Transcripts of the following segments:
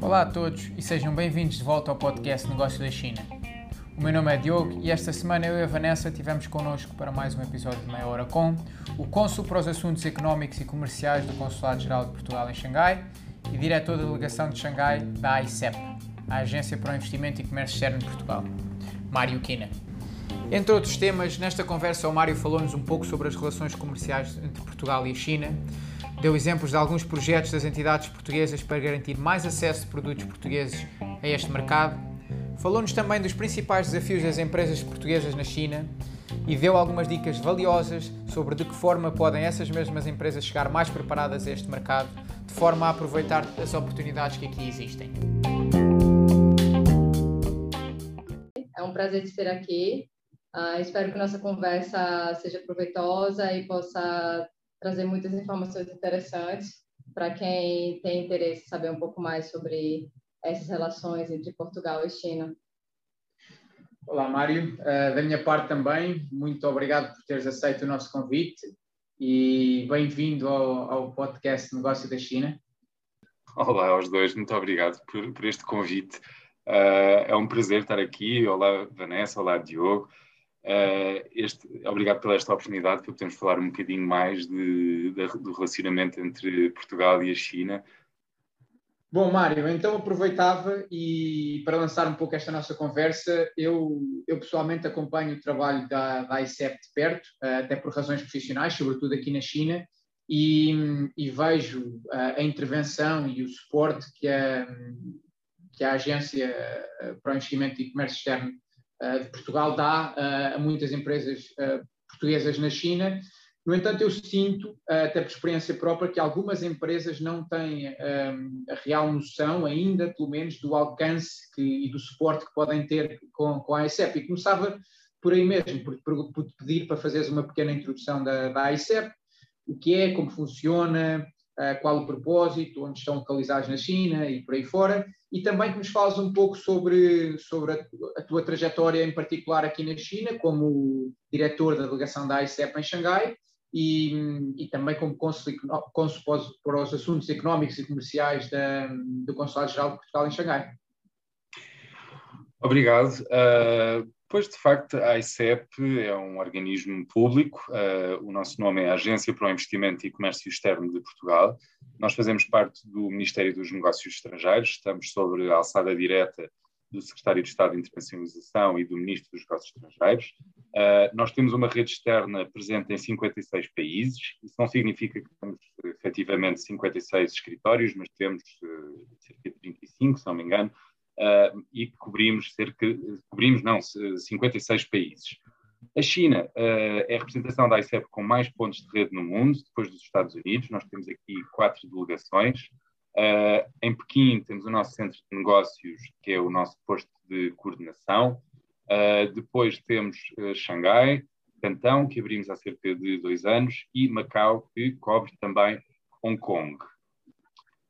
Olá a todos e sejam bem-vindos de volta ao podcast Negócio da China. O meu nome é Diogo e esta semana eu e a Vanessa tivemos connosco para mais um episódio de Meia Hora Com, o Cônsul para os Assuntos Económicos e Comerciais do Consulado-Geral de Portugal em Xangai e diretor da Delegação de Xangai da AICEP, a Agência para o Investimento e Comércio Externo de Portugal, Mário Quina. Entre outros temas, nesta conversa o Mário falou-nos um pouco sobre as relações comerciais entre Portugal e a China, deu exemplos de alguns projetos das entidades portuguesas para garantir mais acesso de produtos portugueses a este mercado, falou-nos também dos principais desafios das empresas portuguesas na China e deu algumas dicas valiosas sobre de que forma podem essas mesmas empresas chegar mais preparadas a este mercado, de forma a aproveitar as oportunidades que aqui existem. É um prazer ter aqui. Uh, espero que nossa conversa seja proveitosa e possa trazer muitas informações interessantes para quem tem interesse em saber um pouco mais sobre essas relações entre Portugal e China. Olá, Mário. Uh, da minha parte também, muito obrigado por teres aceito o nosso convite e bem-vindo ao, ao, podcast Negócio da China. Olá aos dois, muito obrigado por, por este convite. Uh, é um prazer estar aqui. Olá, Vanessa. Olá, Diogo. Uh, este, obrigado pela esta oportunidade para podermos falar um bocadinho mais de, de, do relacionamento entre Portugal e a China. Bom, Mário, então aproveitava e para lançar um pouco esta nossa conversa, eu, eu pessoalmente acompanho o trabalho da, da ICEP de perto, uh, até por razões profissionais, sobretudo aqui na China, e, e vejo uh, a intervenção e o suporte que a, que a Agência para o Investimento e Comércio Externo de Portugal dá a muitas empresas portuguesas na China. No entanto, eu sinto, até por experiência própria, que algumas empresas não têm a real noção, ainda pelo menos, do alcance que, e do suporte que podem ter com, com a ICEP. E começava por aí mesmo, por, por, por pedir para fazeres uma pequena introdução da, da ICEP, o que é, como funciona, qual o propósito, onde estão localizados na China e por aí fora, e também que nos fales um pouco sobre, sobre a, a, tua trajetória em particular aqui na China, como diretor da delegação da ICEP em Xangai e, e também como cônsul para os assuntos económicos e comerciais da, do Consulado-Geral de Portugal em Xangai. Obrigado. Uh, Pois, de facto, a ICEP é um organismo público, uh, o nosso nome é Agência para o Investimento e Comércio Externo de Portugal. Nós fazemos parte do Ministério dos Negócios Estrangeiros, estamos sobre a alçada direta do Secretário de Estado de Internacionalização e do Ministro dos Negócios Estrangeiros. Uh, nós temos uma rede externa presente em 56 países, isso não significa que temos efetivamente 56 escritórios, mas temos uh, cerca de 35, se não me engano, uh, e cobrimos cerca, cobrimos não, 56 países. A China uh, é a representação da ICEP com mais pontos de rede no mundo, depois dos Estados Unidos. Nós temos aqui quatro delegações. Uh, em Pequim temos o nosso centro de negócios, que é o nosso posto de coordenação. Uh, depois temos Xangai, Cantão, que abrimos há cerca de dois anos, e Macau, que cobre também Hong Kong.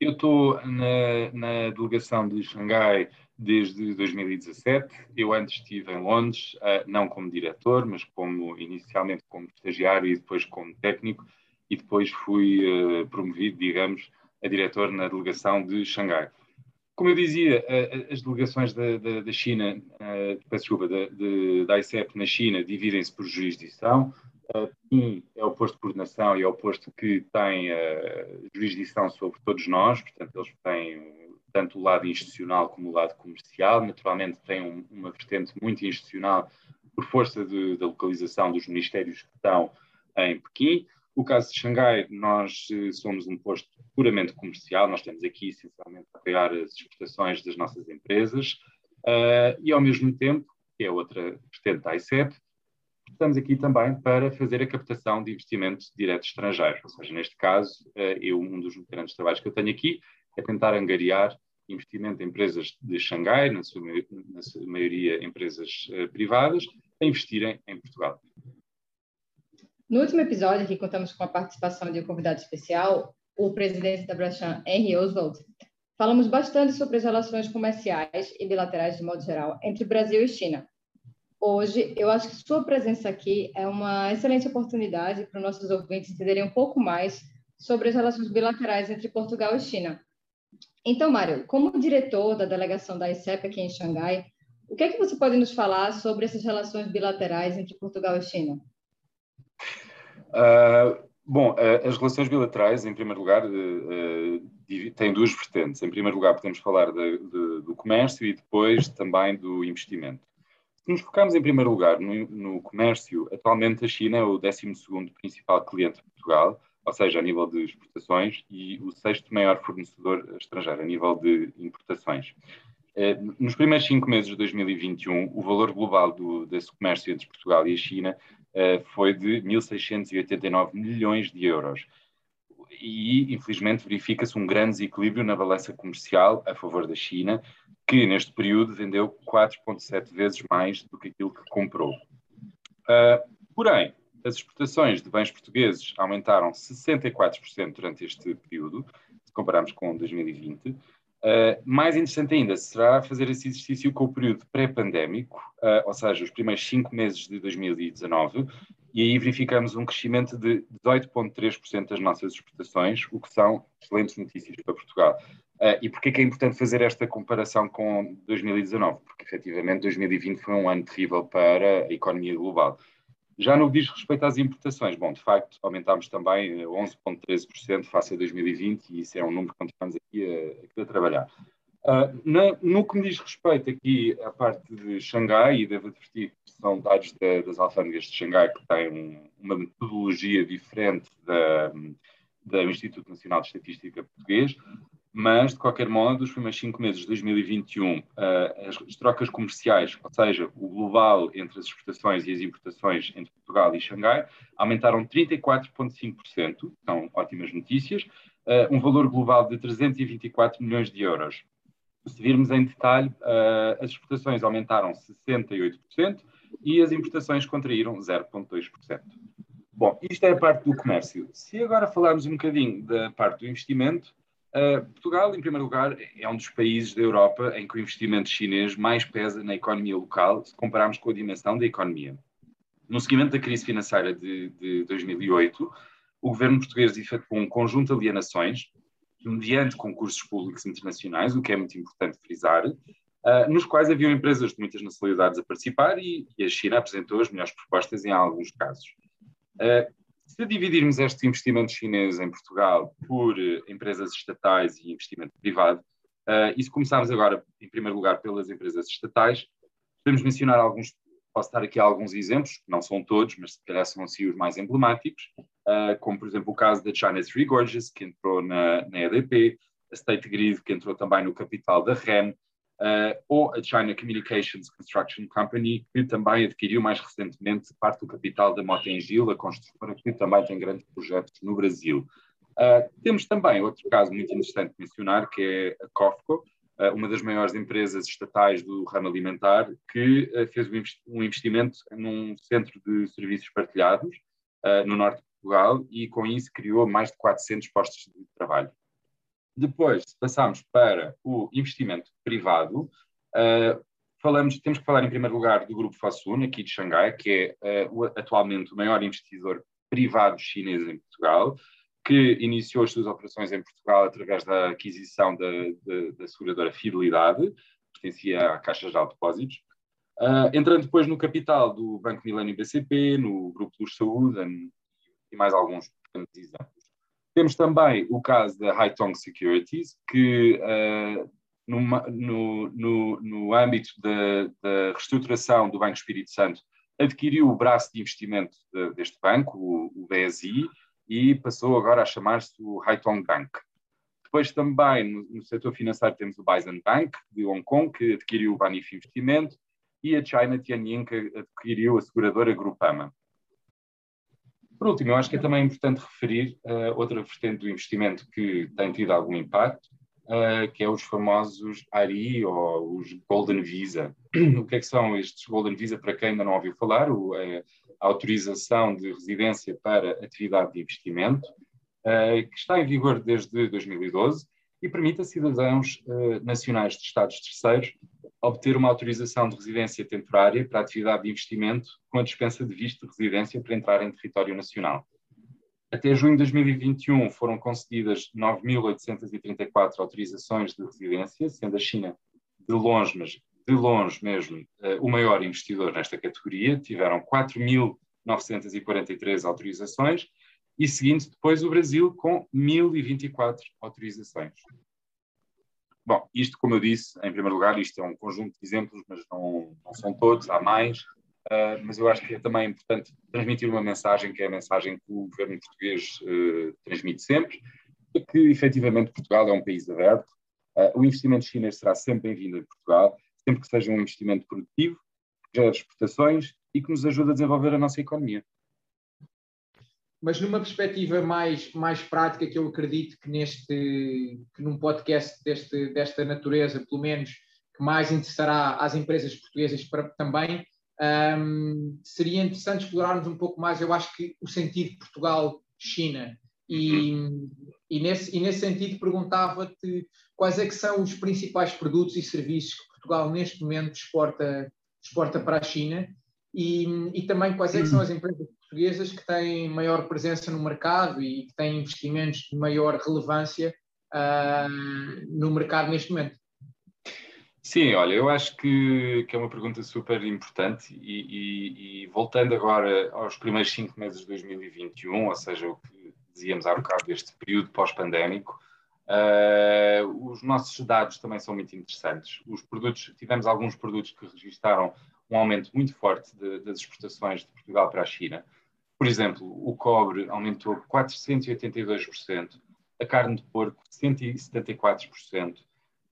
Eu estou na, na, delegação de Xangai desde 2017. Eu antes estive em Londres, uh, não como diretor, mas como inicialmente como estagiário e depois como técnico, e depois fui uh, promovido, digamos, a diretor na delegação de Xangai. Como eu dizia, uh, as delegações da, da, da China, da, da ICEP na China dividem-se por jurisdição. Um é o posto de coordenação e é o posto que tem uh, jurisdição sobre todos nós, portanto, eles têm tanto o lado institucional como o lado comercial. Naturalmente, têm um, uma vertente muito institucional por força de, da localização dos ministérios que estão em Pequim. O caso de Xangai, nós uh, somos um posto puramente comercial, nós estamos aqui essencialmente a apoiar as exportações das nossas empresas uh, e, ao mesmo tempo, que é outra vertente da ICEP, estamos aqui também para fazer a captação de investimentos diretos estrangeiros. Ou seja, neste caso, eh, eu, um dos grandes trabalhos que eu tenho aqui é tentar angariar investimento em empresas de Xangai, na sua, na sua maioria empresas uh, privadas, a investirem em Portugal. No último episódio, que contamos com a participação de um convidado especial, o presidente da Brashan, Henry Oswald, falamos bastante sobre as relações comerciais e bilaterais de modo geral entre Brasil e China, hoje. Eu acho que sua presença aqui é uma excelente oportunidade para os nossos ouvintes entenderem um pouco mais sobre as relações bilaterais entre Portugal e China. Então, Mário, como diretor da delegação da ICEP aqui em Xangai, o que é que você pode nos falar sobre essas relações bilaterais entre Portugal e China? Uh, bom, uh, as relações bilaterais, em primeiro lugar, uh, têm duas vertentes. Em primeiro lugar, podemos falar de, de, do comércio e depois também do investimento. Se nos focarmos em primeiro lugar no, no comércio, atualmente a China é o 12 principal cliente de Portugal, ou seja, a nível de exportações, e o sexto maior fornecedor estrangeiro a nível de importações. Eh, nos primeiros cinco meses de 2021, o valor global do, desse comércio entre Portugal e a China eh, foi de 1.689 milhões de euros. E, infelizmente, verifica-se um grande desequilíbrio na balança comercial a favor da China, que neste período vendeu 4,7 vezes mais do que aquilo que comprou. Uh, porém, as exportações de bens portugueses aumentaram 64% durante este período, se compararmos com 2020. Uh, mais interessante ainda será fazer esse exercício com o período pré-pandémico, uh, ou seja, os primeiros cinco meses de 2019, e aí verificamos um crescimento de 18,3% das nossas exportações, o que são excelentes notícias para Portugal. Uh, e porquê que é importante fazer esta comparação com 2019? Porque, efetivamente, 2020 foi um ano terrível para a economia global. Já no que diz respeito às importações, bom, de facto, aumentámos também 11,13% face a 2020 e isso é um número que continuamos aqui a, aqui a trabalhar. Uh, na, no que me diz respeito aqui à parte de Xangai, e devo advertir que são dados das alfândegas de Xangai que têm um, uma metodologia diferente da, do Instituto Nacional de Estatística Português, mas, de qualquer modo, os primeiros cinco meses de 2021, uh, eh, as, as, trocas comerciais, ou seja, o global entre as exportações e as importações entre Portugal e Xangai, aumentaram 34,5%, são ótimas notícias, uh, um valor global de 324 milhões de euros. Se virmos em detalhe, uh, as exportações aumentaram 68% e as importações contraíram 0,2%. Bom, isto é a parte do comércio. Se agora falarmos um bocadinho da parte do investimento, Uh, Portugal, em primeiro lugar, é um dos países da Europa em que o investimento chinês mais pesa na economia local, se compararmos com a dimensão da economia. No seguimento da crise financeira de, de 2008, o governo português efetuou um conjunto de alienações, mediante concursos públicos internacionais, o que é muito importante frisar, uh, nos quais haviam empresas de muitas nacionalidades a participar e, e, a China apresentou as melhores propostas em alguns casos. Uh, se dividirmos este investimento chinês em Portugal por uh, empresas estatais e investimento privado, uh, e se começarmos agora, em primeiro lugar, pelas empresas estatais, podemos mencionar alguns, posso dar aqui alguns exemplos, que não são todos, mas se calhar são assim os mais emblemáticos, uh, como por exemplo o caso da China Three Gorges, que entrou na, na EDP, a State Grid, que entrou também no capital da REN, ou a China Communications Construction Company, que também adquiriu mais recentemente parte do capital da Motengil, a construtora que também tem grandes projetos no Brasil. Uh, temos também outro caso muito interessante de mencionar, que é a COFCO, uh, uma das maiores empresas estatais do ramo alimentar, que fez um investimento num centro de serviços partilhados no norte de Portugal e com isso criou mais de 400 postos de trabalho. Depois, se passarmos para o investimento privado, uh, falamos, temos que falar em primeiro lugar do Grupo Fosun, aqui de Xangai, que é uh, atualmente o maior investidor privado chinês em Portugal, que iniciou as suas operações em Portugal através da aquisição da, da, da seguradora Fidelidade, que pertencia à Caixa de Depósitos, uh, entrando depois no capital do Banco Milênio BCP, no Grupo Luz Saúde e mais alguns exemplos. Temos também o caso da Haitong Securities, que uh, numa, no, no, no, âmbito da, da, reestruturação do Banco Espírito Santo, adquiriu o braço de investimento de, deste banco, o, o, BSI, e passou agora a chamar-se o Haitong Bank. Depois também no, no, setor financeiro temos o Bison Bank de Hong Kong, que adquiriu o Banif Investimento, e a China Tianyin, que adquiriu a seguradora Grupama. Por último, eu acho que é também importante referir uh, outra vertente do investimento que tem tido algum impacto, uh, que é os famosos ARI ou os Golden Visa. o que é que são estes Golden Visa, para quem ainda não ouviu falar? O, é a autorização de residência para atividade de investimento, que está em vigor desde 2012 e permite a cidadãos nacionais de Estados terceiros obter uma autorização de residência temporária para atividade de investimento com a dispensa de visto de residência para entrar em território nacional. Até junho de 2021 foram concedidas 9.834 autorizações de residência, sendo a China de longe, mas de longe mesmo, o maior investidor nesta categoria. Tiveram 4.943 autorizações e seguindo depois o Brasil com 1.024 autorizações. Bom, isto, como eu disse, em primeiro lugar, isto é um conjunto de exemplos, mas não, não são todos, há mais. Uh, mas eu acho que é também importante transmitir uma mensagem, que é a mensagem que o governo português uh, transmite sempre, que efetivamente Portugal é um país aberto, uh, o investimento chinês será sempre bem-vindo em Portugal, sempre que seja um investimento produtivo, que gere exportações e que nos ajude a desenvolver a nossa economia. Mas numa perspectiva mais, mais prática, que eu acredito que neste que num podcast deste, desta natureza, pelo menos, que mais interessará às empresas portuguesas para, também, um, seria interessante explorarmos um pouco mais, eu acho que o sentido Portugal-China. E, e, nesse, e nesse sentido perguntava-te quais é que são os principais produtos e serviços que Portugal neste momento exporta, exporta para a China e, e também quais é que são as empresas portuguesas que têm maior presença no mercado e que têm investimentos de maior relevância uh, no mercado neste momento. Sim, olha, eu acho que, que é uma pergunta super importante e, e, e, voltando agora aos primeiros cinco meses de 2021, ou seja, o que dizíamos há bocado deste período pós-pandémico, uh, os nossos dados também são muito interessantes. Os produtos, tivemos alguns produtos que registaram um aumento muito forte de, das exportações de Portugal para a China. Por exemplo, o cobre aumentou 482%, a carne de porco 174%,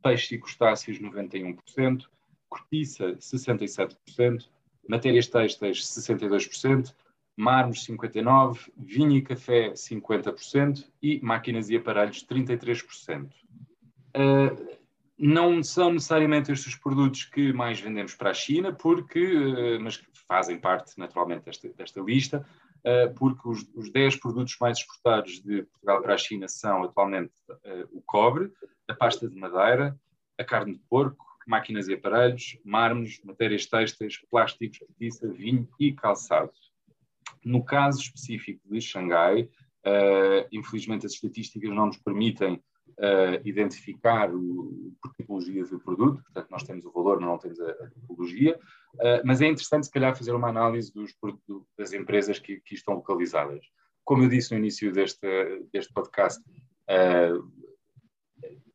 peixe e crustáceos 91%, cortiça 67%, matérias têxteis 62%, mármores 59%, vinho e café 50% e máquinas e aparelhos 33%. Uh, não são necessariamente estes os produtos que mais vendemos para a China, porque, uh, mas fazem parte naturalmente desta, desta lista, uh, porque os, os 10 produtos mais exportados de Portugal para a China são atualmente o cobre, a pasta de madeira, a carne de porco, máquinas e aparelhos, mármores, matérias têxteis, plásticos, vinho e calçado. No caso específico de Xangai, infelizmente as estatísticas não nos permitem uh, identificar o, por tipologias do produto, portanto nós temos o valor, mas não temos a, a tipologia, uh, mas é interessante se calhar fazer uma análise dos, das empresas que, que estão localizadas. Como eu disse no início deste, deste podcast,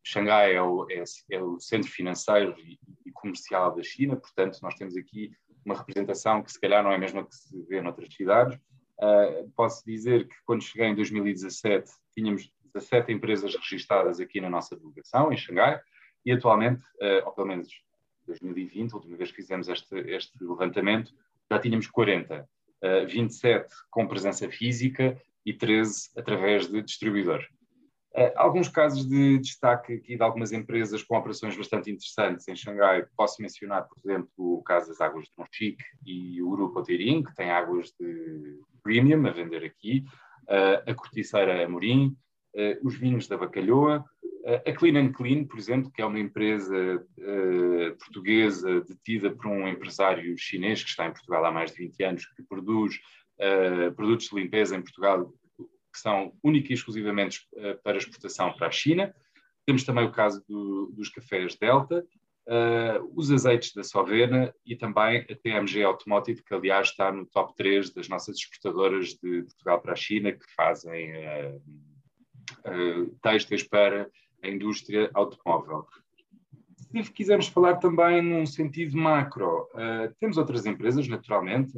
Xangai é o, é, é o centro financeiro e, e, comercial da China, portanto, nós temos aqui uma representação que se calhar não é a mesma que se vê noutras cidades. Uh, posso dizer que quando cheguei em 2017 tínhamos 17 empresas registadas aqui na nossa delegação, em Xangai, e atualmente, uh, ou pelo menos 2020, a última vez que fizemos este, este levantamento, já tínhamos 40, uh, 27 com presença física e 13 através de distribuidor. Uh, alguns casos de destaque aqui de algumas empresas com operações bastante interessantes em Xangai. Posso mencionar, por exemplo, o caso das águas de Monchique e o Grupo Otirim, que tem águas de premium a vender aqui, a corticeira Amorim, os vinhos da Bacalhoa, a Clean and Clean, por exemplo, que é uma empresa portuguesa detida por um empresário chinês que está em Portugal há mais de 20 anos, que produz produtos de limpeza em Portugal que são única e exclusivamente para exportação para a China. Temos também o caso do, dos cafés Delta, uh, os azeites da Sovena e também a TMG Automotive, que aliás está no top 3 das nossas exportadoras de Portugal para a China, que fazem uh, têxteis para a indústria automóvel. Se quisermos falar também num sentido macro, uh, temos outras empresas, naturalmente,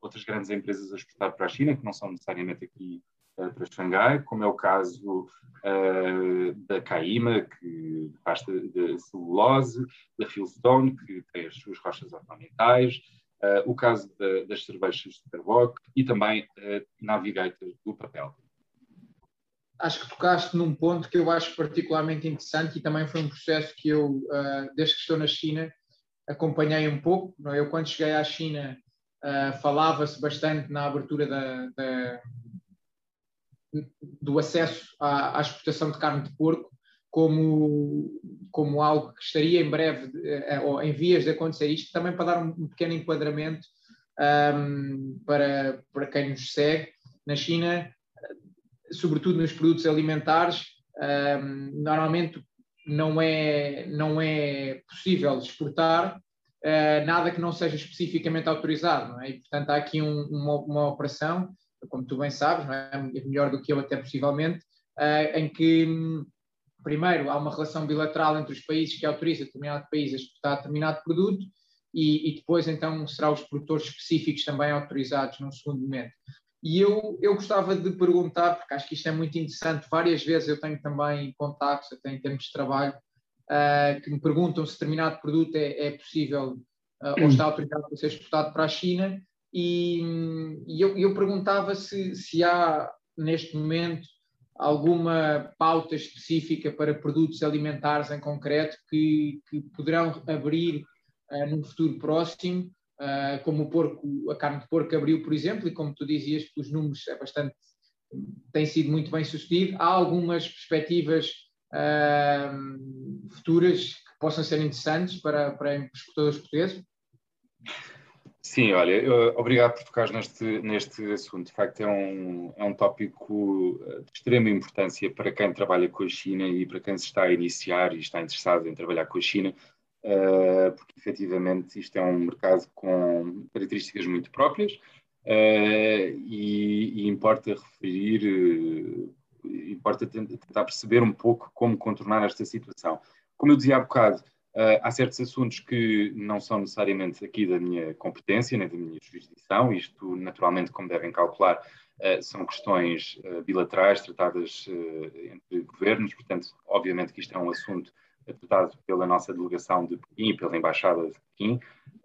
outras grandes empresas a exportar para a China, que não são necessariamente aqui para Xangai, como é o caso uh, da Caima, que faz de celulose, da Fieldstone, que tem as suas rochas ornamentais, uh, o caso de, das cervejas de Carboc e também uh, Navigator do papel. Acho que tocaste num ponto que eu acho particularmente interessante e também foi um processo que eu, uh, desde que estou na China, acompanhei um pouco. Eu, quando cheguei à China, falava-se bastante na abertura da, da do acesso à, à, exportação de carne de porco como, como algo que estaria em breve, eh, ou em vias de acontecer isto, também para dar um, um pequeno enquadramento um, para, para quem nos segue. Na China, sobretudo nos produtos alimentares, um, normalmente não é, não é possível exportar uh, nada que não seja especificamente autorizado, é? E, portanto, há aqui um, uma, uma, operação, como tu bem sabes, é? é melhor do que eu até possivelmente, uh, em que, primeiro, há uma relação bilateral entre os países que autoriza determinado país a exportar determinado produto e, e depois, então, será os produtores específicos também autorizados num segundo momento. E eu, eu gostava de perguntar, porque acho que isto é muito interessante, várias vezes eu tenho também contactos, até em termos de trabalho, uh, que me perguntam se determinado produto é, é possível uh, ou está autorizado para ser exportado para a China, e, e eu, eu, perguntava se, se há, neste momento, alguma pauta específica para produtos alimentares em concreto que, que poderão abrir uh, num futuro próximo uh, como o porco, a carne de porco abriu, por exemplo, e como tu dizias, os números é bastante, tem sido muito bem sucedido. Há algumas perspectivas uh, futuras que possam ser interessantes para, para exportadores portugueses? Sim, olha, obrigado por tocar neste, neste assunto. De facto, é um, é um tópico de extrema importância para quem trabalha com a China e para quem se está a iniciar e está interessado em trabalhar com a China, uh, porque efetivamente isto é um mercado com características muito próprias uh, e, e, importa referir, uh, importa tentar perceber um pouco como contornar esta situação. Como eu dizia há bocado, há certos assuntos que não são necessariamente aqui da minha competência, nem da minha jurisdição, isto naturalmente, como devem calcular, são questões bilaterais tratadas entre governos, portanto, obviamente que isto é um assunto tratado pela nossa delegação de Pequim, pela Embaixada de Pequim,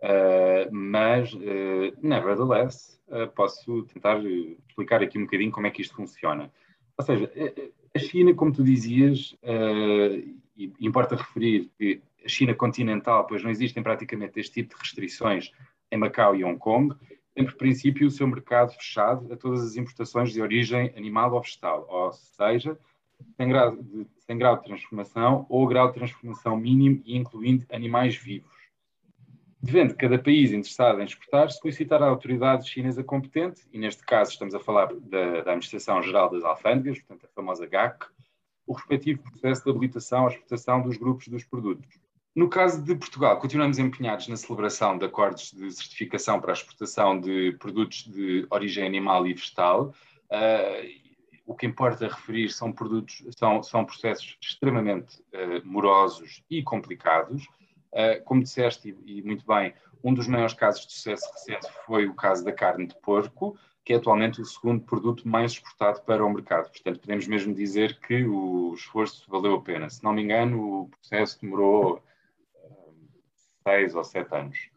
uh, mas, uh, nevertheless, uh, posso tentar explicar aqui um bocadinho como é que isto funciona. Ou seja, a China, como tu dizias, e importa referir que a China continental, pois não existem praticamente este tipo de restrições em Macau e Hong Kong, tem por princípio o seu mercado fechado a todas as importações de origem animal ou vegetal, ou seja, sem grau de, sem grau de transformação ou grau de transformação mínimo e incluindo animais vivos. Devendo cada país interessado em exportar solicitar à autoridade chinesa competente, e neste caso estamos a falar da, da Administração Geral das Alfândegas, portanto a famosa GAC, o respectivo processo de habilitação à exportação dos grupos dos produtos. No caso de Portugal, continuamos empenhados na celebração de acordos de certificação para a exportação de produtos de origem animal e vegetal, uh, o que importa referir são produtos, são, são processos extremamente uh, morosos e complicados. Uh, como disseste, e, e, muito bem, um dos maiores casos de sucesso recente foi o caso da carne de porco, que é atualmente o segundo produto mais exportado para o mercado. Portanto, podemos mesmo dizer que o esforço valeu a pena. Se não me engano, o processo demorou uh, seis ou sete anos.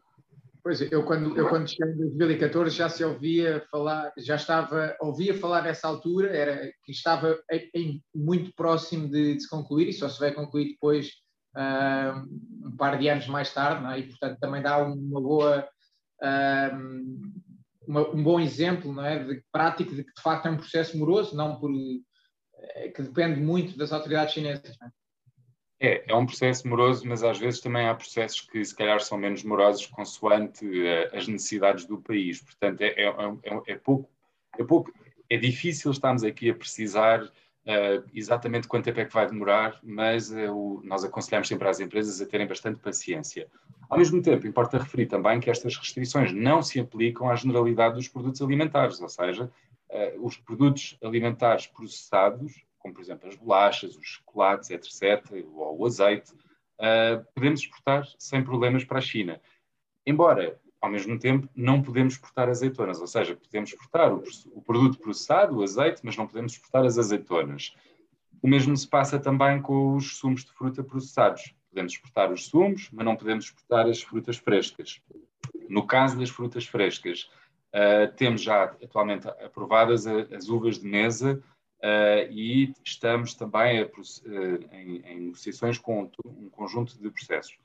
Pois, eu quando, eu quando cheguei em 2014 já se ouvia falar, já estava, ouvia falar nessa altura, era que estava em, muito próximo de, de, se concluir e só se vai concluir depois uh, um par de anos mais tarde, é? e portanto também dá uma boa, uh, uma, um bom exemplo não é? de prático de que de facto é um processo moroso, não por, eh, que depende muito das autoridades chinesas. Não é? É, é um processo moroso, mas às vezes também há processos que se calhar são menos morosos consoante uh, as necessidades do país. Portanto, é, é, é, é, pouco, é pouco, é difícil estarmos aqui a precisar uh, exatamente quanto tempo é que vai demorar, mas uh, nós aconselhamos sempre às empresas a terem bastante paciência. Ao mesmo tempo, importa referir também que estas restrições não se aplicam à generalidade dos produtos alimentares, ou seja, os produtos alimentares processados como por exemplo as bolachas, os chocolates, etc., ou o azeite, uh, podemos exportar sem problemas para a China. Embora, ao mesmo tempo, não podemos exportar azeitonas, ou seja, podemos exportar o, o produto processado, o azeite, mas não podemos exportar as azeitonas. O mesmo se passa também com os sumos de fruta processados. Podemos exportar os sumos, mas não podemos exportar as frutas frescas. No caso das frutas frescas, uh, temos já atualmente aprovadas as uvas de mesa Uh, e estamos também a, uh, em, em, negociações com um conjunto de processos.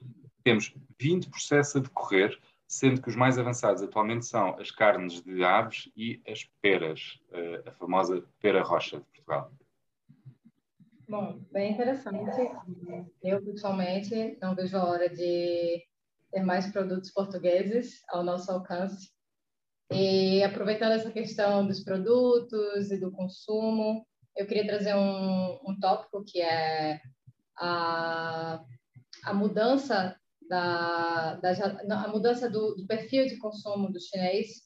Temos 20 processos a decorrer, sendo que os mais avançados atualmente são as carnes de aves e as peras, uh, a famosa pera rocha de Portugal. Bom, bem interessante. Eu, pessoalmente, não vejo a hora de ter mais produtos portugueses ao nosso alcance e aproveitando essa questão dos produtos e do consumo, eu queria trazer um, um tópico que é a, a mudança da, da a mudança do, do, perfil de consumo do chinês,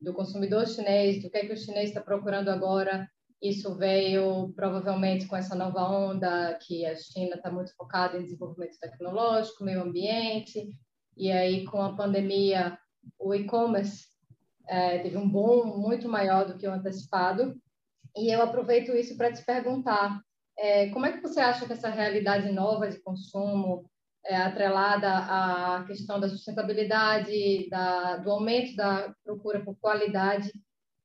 do consumidor chinês, do que é que o chinês está procurando agora. Isso veio provavelmente com essa nova onda que a China está muito focada em desenvolvimento tecnológico, meio ambiente, e aí com a pandemia o e-commerce é, teve um boom muito maior do que o antecipado. E eu aproveito isso para te perguntar, é, como é que você acha que essa realidade nova de consumo, é, atrelada à questão da sustentabilidade, da, do aumento da procura por qualidade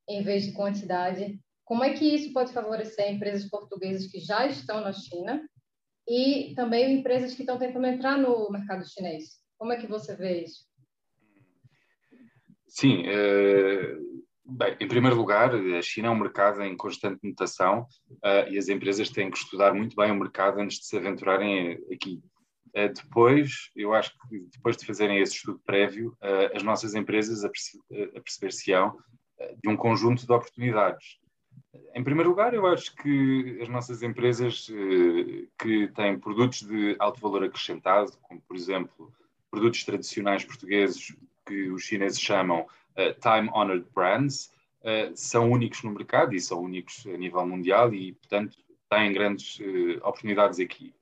em vez de quantidade, como é que isso pode favorecer empresas portuguesas que já estão na China e também empresas que estão tentando entrar no mercado chinês? Como é que você vê isso? Sim, é, bem, em primeiro lugar, a China é um mercado em constante mutação uh, e as empresas têm que estudar muito bem o mercado antes de se aventurarem aqui. Uh, depois, eu acho que depois de fazerem esse estudo prévio, uh, as nossas empresas aperceber-se-ão de um conjunto de oportunidades. Em primeiro lugar, eu acho que as nossas empresas que têm produtos de alto valor acrescentado, como por exemplo produtos tradicionais portugueses que os chineses chamam uh, time-honored brands, uh, são únicos no mercado e são únicos a nível mundial e, portanto, têm grandes uh, oportunidades aqui.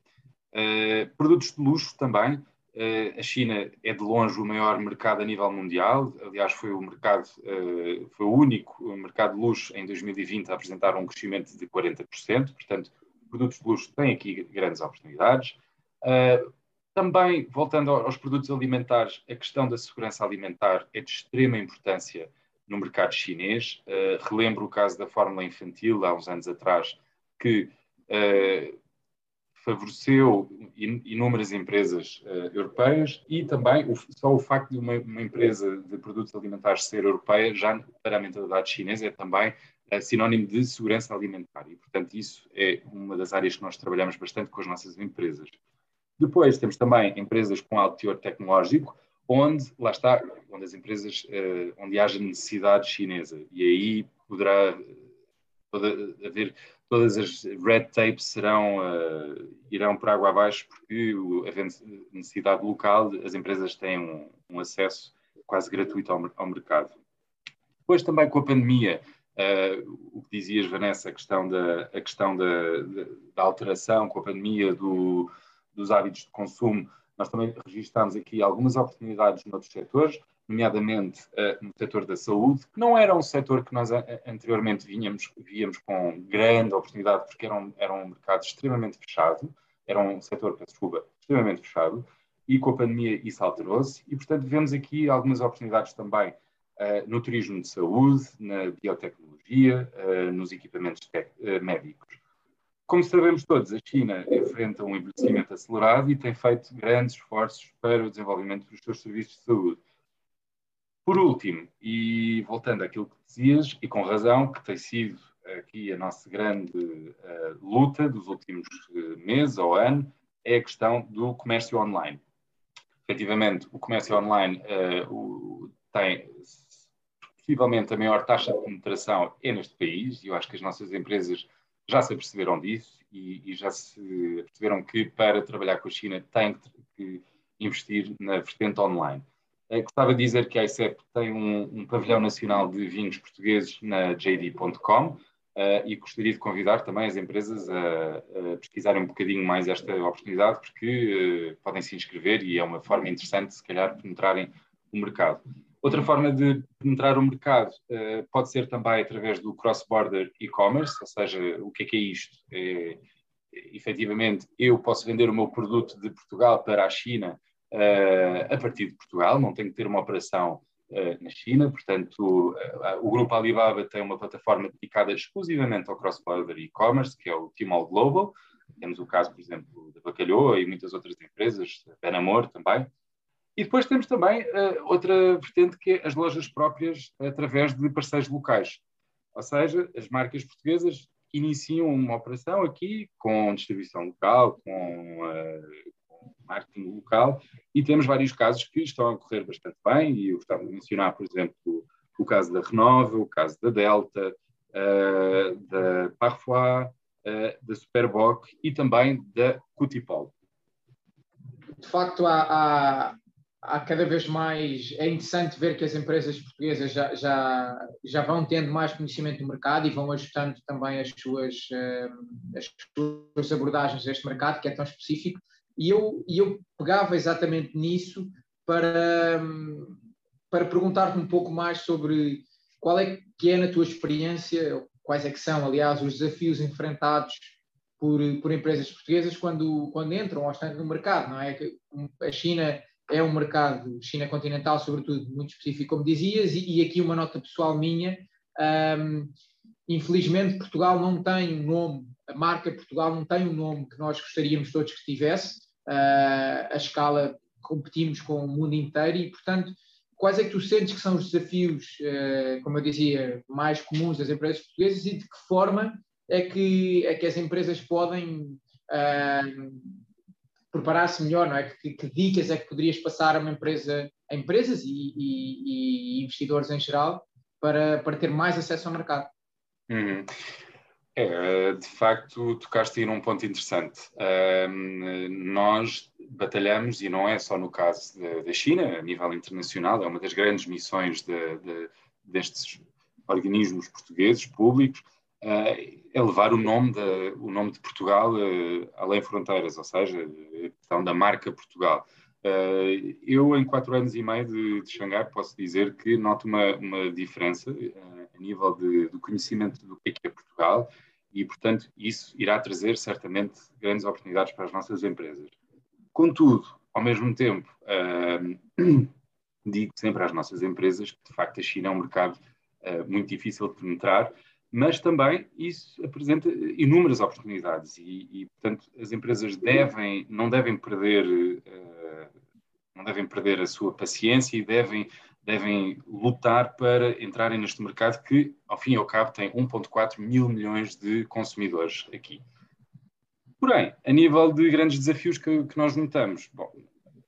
produtos de luxo também. a China é de longe o maior mercado a nível mundial. Aliás, foi o mercado, foi o único mercado de luxo em 2020 a apresentar um crescimento de 40%. Portanto, produtos de luxo têm aqui grandes oportunidades. Também, voltando aos produtos alimentares, a questão da segurança alimentar é de extrema importância no mercado chinês. Uh, relembro o caso da fórmula infantil, há uns anos atrás, que uh, favoreceu inúmeras empresas uh, europeias e também o, só o facto de uma, uma, empresa de produtos alimentares ser europeia, já para a mentalidade chinesa, é também sinónimo de segurança alimentar. E, portanto, isso é uma das áreas que nós trabalhamos bastante com as nossas empresas. Depois temos também empresas com alto teor tecnológico, onde, lá está, onde as empresas, uh, onde haja necessidade chinesa. E aí poderá toda, haver, todas as red tapes serão, uh, irão por água abaixo, porque havendo necessidade local, as empresas têm um, um acesso quase gratuito ao, ao, mercado. Depois também com a pandemia, uh, o que dizias, Vanessa, a questão da, a questão da, da, da alteração com a pandemia do dos hábitos de consumo, nós também registámos aqui algumas oportunidades noutros setores, nomeadamente uh, no setor da saúde, que não era um setor que nós uh, anteriormente vinhamos, víamos com grande oportunidade, porque era um, era um mercado extremamente fechado, era um setor, peço desculpa, extremamente fechado, e com a pandemia isso alterou-se, e portanto vemos aqui algumas oportunidades também uh, no turismo de saúde, na biotecnologia, nos equipamentos médicos. Como sabemos todos, a China enfrenta um envelhecimento acelerado e tem feito grandes esforços para o desenvolvimento dos seus serviços de saúde. Por último, e voltando àquilo que dizias, e com razão, que tem sido aqui a nossa grande uh, luta dos últimos uh, meses ou ano, é a questão do comércio online. Efetivamente, o comércio online uh, o, tem possivelmente a maior taxa de penetração é neste país, e eu acho que as nossas empresas já se aperceberam disso e, e, já se perceberam que para trabalhar com a China têm que investir na vertente online. Eu gostava de dizer que a ICEP tem um, um pavilhão nacional de vinhos portugueses na jd.com uh, e gostaria de convidar também as empresas a, a, pesquisarem um bocadinho mais esta oportunidade, porque uh, podem se inscrever e é uma forma interessante, se calhar, penetrarem o mercado. Outra forma de penetrar o mercado uh, pode ser também através do cross-border e-commerce, ou seja, o que é que é isto? É, efetivamente, eu posso vender o meu produto de Portugal para a China uh, a partir de Portugal, não tenho que ter uma operação uh, na China, portanto, o grupo Alibaba tem uma plataforma dedicada exclusivamente ao cross-border e-commerce, que é o Tmall Global, temos o caso, por exemplo, da Bacalhoa e muitas outras empresas, Benamor também, e depois temos também uh, outra vertente que é as lojas próprias através de parceiros locais. Ou seja, as marcas portuguesas iniciam uma operação aqui com distribuição local, com, uh, com marketing local, e temos vários casos que estão a correr bastante bem, e eu gostava de mencionar, por exemplo, o caso da Renova, o caso da Delta, da Parfois, da Superboc e também da Cutipol. De facto, há, há, há, cada vez mais. É interessante ver que as empresas portuguesas já, já, já vão tendo mais conhecimento do mercado e vão ajustando também as suas, as suas abordagens a este mercado, que é tão específico. E eu, eu pegava exatamente nisso para, para perguntar-te um pouco mais sobre qual é que é, na tua experiência, quais é que são, aliás, os desafios enfrentados por, por empresas portuguesas quando, quando entram ou estão no mercado, não é? A China é um mercado, China continental, sobretudo, muito específico, como dizias, e, e aqui uma nota pessoal minha. Um, infelizmente, Portugal não tem um nome, a marca Portugal não tem um nome que nós gostaríamos todos que tivesse. Uh, a escala competimos com o mundo inteiro e, portanto, quais é que tu sentes que são os desafios, uh, como eu dizia, mais comuns das empresas portuguesas e de que forma é que, é que as empresas podem uh, preparar-se melhor, não é? Que, que, dicas é que poderias passar a uma empresa, a empresas e, e, e investidores em geral para, para ter mais acesso ao mercado? Uhum. É, de facto, tocaste aí num ponto interessante. Uh, nós batalhamos, e não é só no caso da China, a nível internacional, é uma das grandes missões de, de, destes organismos portugueses públicos, é levar o nome de, o nome de Portugal uh, além fronteiras, ou seja, a questão da marca Portugal. Uh, eu, em quatro anos e meio de, de Xangai, posso dizer que noto uma, uma diferença a nível de, do conhecimento do que é, que é Portugal e, portanto, isso irá trazer certamente grandes oportunidades para as nossas empresas. Contudo, ao mesmo tempo, uh, digo sempre às nossas empresas que, de facto, a China é um mercado uh, muito difícil de penetrar, mas também isso apresenta inúmeras oportunidades e, e portanto, as empresas devem, não devem perder, uh, não devem perder a sua paciência e devem devem lutar para entrarem neste mercado que, ao fim e ao cabo, tem 1,4 mil milhões de consumidores aqui. Porém, a nível de grandes desafios que, que nós notamos, bom,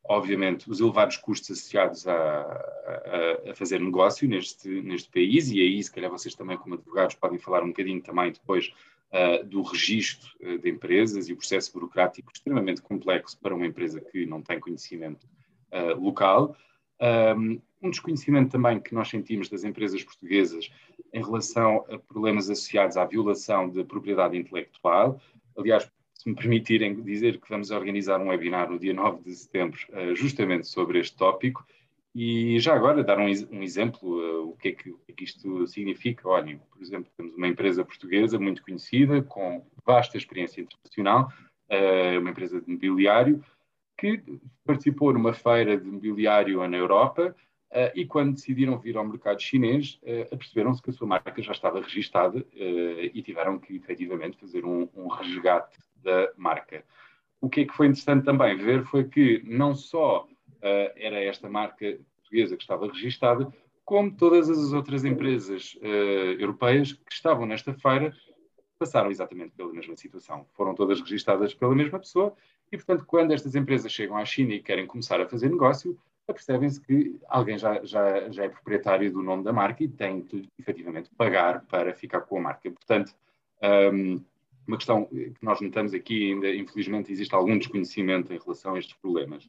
obviamente, os elevados custos associados a, a, a, fazer negócio neste, neste país, e aí, se calhar, vocês também, como advogados, podem falar um bocadinho também depois uh, do registro uh, de empresas e o processo burocrático extremamente complexo para uma empresa que não tem conhecimento uh, local. Um, um desconhecimento também que nós sentimos das empresas portuguesas em relação a problemas associados à violação da propriedade intelectual. Aliás, se me permitirem dizer que vamos organizar um webinar no dia 9 de setembro, uh, justamente sobre este tópico. E já agora, dar um, um exemplo, uh, o, que é que, o, que é que, isto significa. Olhem, por exemplo, temos uma empresa portuguesa muito conhecida, com vasta experiência internacional, uh, uma empresa de mobiliário, que participou numa feira de mobiliário na Europa e quando decidiram vir ao mercado chinês, aperceberam-se que a sua marca já estava registada e tiveram que efetivamente fazer um, um, resgate da marca. O que é que foi interessante também ver foi que não só era esta marca portuguesa que estava registada, como todas as outras empresas europeias que estavam nesta feira passaram exatamente pela mesma situação. Foram todas registadas pela mesma pessoa e, portanto, quando estas empresas chegam à China e querem começar a fazer negócio, percebem-se que alguém já, já, já é proprietário do nome da marca e tem que, efetivamente, pagar para ficar com a marca. Portanto, um, uma questão que nós notamos aqui, ainda, infelizmente, existe algum desconhecimento em relação a estes problemas.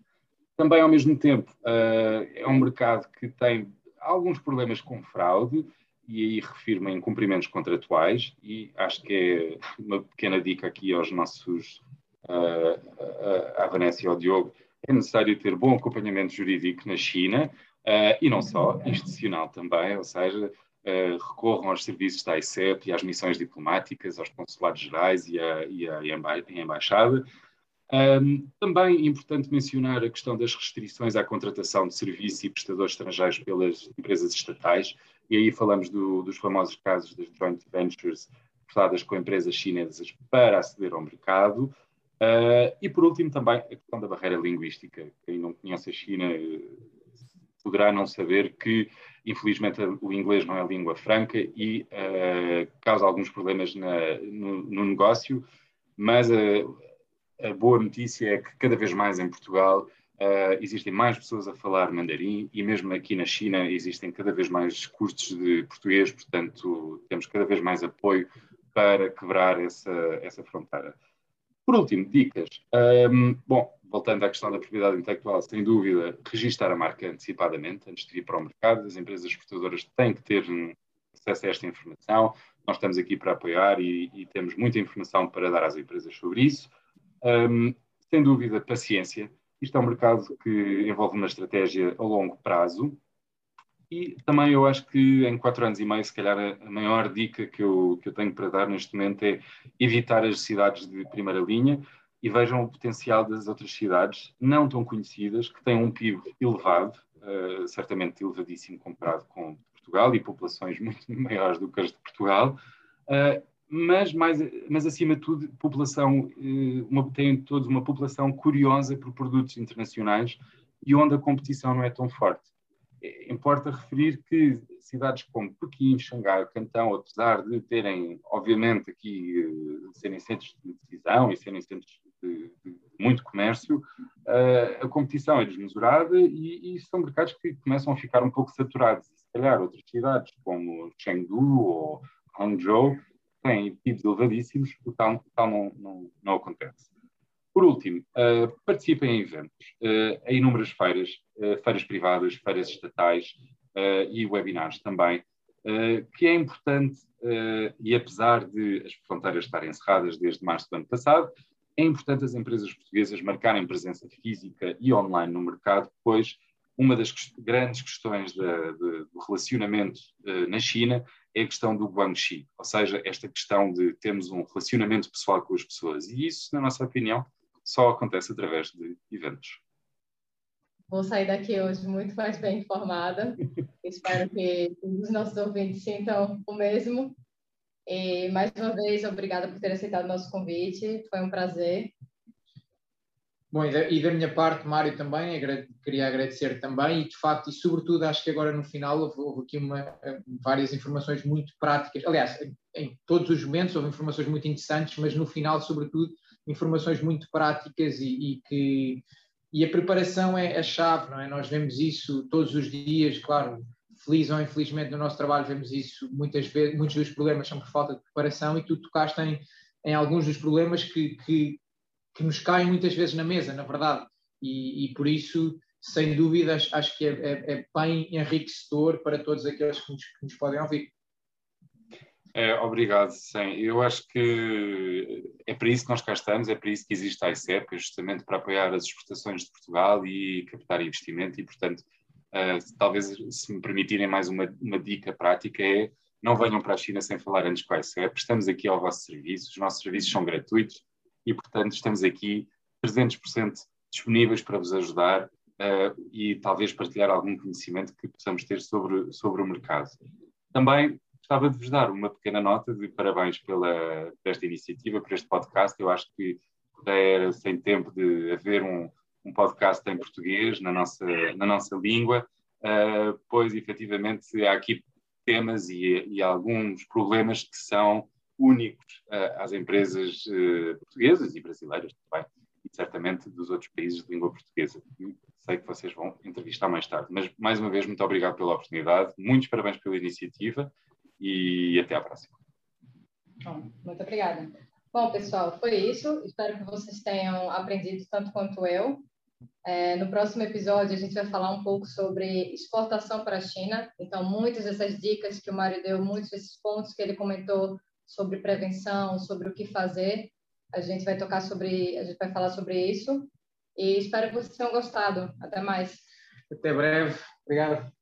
Também, ao mesmo tempo, uh, é um mercado que tem alguns problemas com fraude, e aí refiro-me em cumprimentos contratuais, e acho que é uma pequena dica aqui aos nossos uh, à Vanessa e ao Diogo, é necessário ter bom acompanhamento jurídico na China e não só, institucional também, ou seja, recorram aos serviços da ICEP e às missões diplomáticas, aos consulados gerais e à, e e à embaixada. Um, também é importante mencionar a questão das restrições à contratação de serviços e prestadores estrangeiros pelas empresas estatais, e aí falamos do, dos famosos casos das joint ventures prestadas com empresas chinesas para aceder ao mercado, Uh, e por último, também a questão da barreira linguística. Quem não conhece a China eh, poderá não saber que, infelizmente, o inglês não é língua franca e uh, causa alguns problemas na, no, no, negócio, mas a, a, boa notícia é que cada vez mais em Portugal Uh, existem mais pessoas a falar mandarim e mesmo aqui na China existem cada vez mais cursos de português, portanto temos cada vez mais apoio para quebrar essa, essa fronteira. Por último, dicas. Um, bom, voltando à questão da propriedade intelectual, sem dúvida, registar a marca antecipadamente, antes de ir para o mercado. As empresas exportadoras têm que ter acesso a esta informação. Nós estamos aqui para apoiar e, e temos muita informação para dar às empresas sobre isso. Um, sem dúvida, paciência. Isto é um mercado que envolve uma estratégia a longo prazo. E também eu acho que em quatro anos e meio, se calhar, a maior dica que eu, que eu tenho para dar neste momento é evitar as cidades de primeira linha e vejam o potencial das outras cidades não tão conhecidas, que têm um PIB elevado, uh, certamente elevadíssimo comparado com Portugal e populações muito maiores do que as de Portugal, uh, mas, mais, mas acima de tudo, população, eh, uma, tem todos uma população curiosa por produtos internacionais e onde a competição não é tão forte. Importa referir que cidades como Pequim, Xangai, Cantão, apesar de terem, obviamente, aqui uh, serem centros de decisão e serem centros de, de muito comércio, uh, a competição é desmesurada e, e, são mercados que começam a ficar um pouco saturados. Se calhar outras cidades como Chengdu ou Hangzhou têm PIBs elevadíssimos, o tal, tal não, não, não, acontece. Por último, uh, participem em eventos, uh, em inúmeras feiras, uh, feiras privadas, feiras estatais e webinars também, que é importante, e apesar de as fronteiras estarem encerradas desde março do ano passado, é importante as empresas portuguesas marcarem presença física e online no mercado, pois uma das grandes questões de, de, do relacionamento na China é a questão do guanxi, ou seja, esta questão de termos um relacionamento pessoal com as pessoas. E isso, na nossa opinião, só acontece através de eventos. Vou sair daqui hoje muito mais bem informada. Espero que os nossos ouvintes sintam o mesmo. E, mais uma vez, obrigada por ter aceitado o nosso convite. Foi um prazer. Bom, e da, e da, minha parte, Mário, também, queria agradecer também, e de facto, e sobretudo, acho que agora no final houve, houve aqui uma, várias informações muito práticas. Aliás, em todos os momentos houve informações muito interessantes, mas no final, sobretudo, informações muito práticas e, e que. E a preparação é a chave, não é? Nós vemos isso todos os dias, claro, feliz ou infelizmente no nosso trabalho vemos isso muitas vezes, muitos dos problemas são por falta de preparação e tu tocaste em, em alguns dos problemas que, que que nos caem muitas vezes na mesa, na verdade. E, e por isso, sem dúvidas, acho que é, é, é, bem enriquecedor para todos aqueles que nos, que nos podem ouvir. É, obrigado, sim. Eu acho que é para isso que nós cá estamos, é para isso que existe a ICEP, justamente para apoiar as exportações de Portugal e captar investimento e, portanto, uh, talvez, se me permitirem mais uma, uma dica prática, é não venham para a China sem falar antes ICEP, estamos aqui ao vosso serviço, os nossos serviços são gratuitos, e, portanto, estamos aqui 300% disponíveis para vos ajudar uh, e talvez partilhar algum conhecimento que possamos ter sobre, sobre o mercado. Também gostava de vos dar uma pequena nota de parabéns pela, por esta iniciativa, por este podcast. Eu acho que era sem tempo de haver um, um podcast em português, na nossa, na nossa língua, uh, pois efetivamente há aqui temas e, e alguns problemas que são únicos uh, às empresas uh, portuguesas e brasileiras também, e certamente dos outros países de língua portuguesa. Sei que vocês vão entrevistar mais tarde. Mas, mais uma vez, muito obrigado pela oportunidade, muitos parabéns pela iniciativa e até à próxima. Muito obrigada. Bom, pessoal, foi isso. Espero que vocês tenham aprendido tanto quanto eu. É, no próximo episódio, a gente vai falar um pouco sobre exportação para a China. Então, muitas dessas dicas que o Mário deu, muitos desses pontos que ele comentou, sobre prevenção, sobre o que fazer. A gente vai tocar sobre, a gente vai falar sobre isso. E espero que vocês tenham gostado. Até mais. Até breve. Obrigado.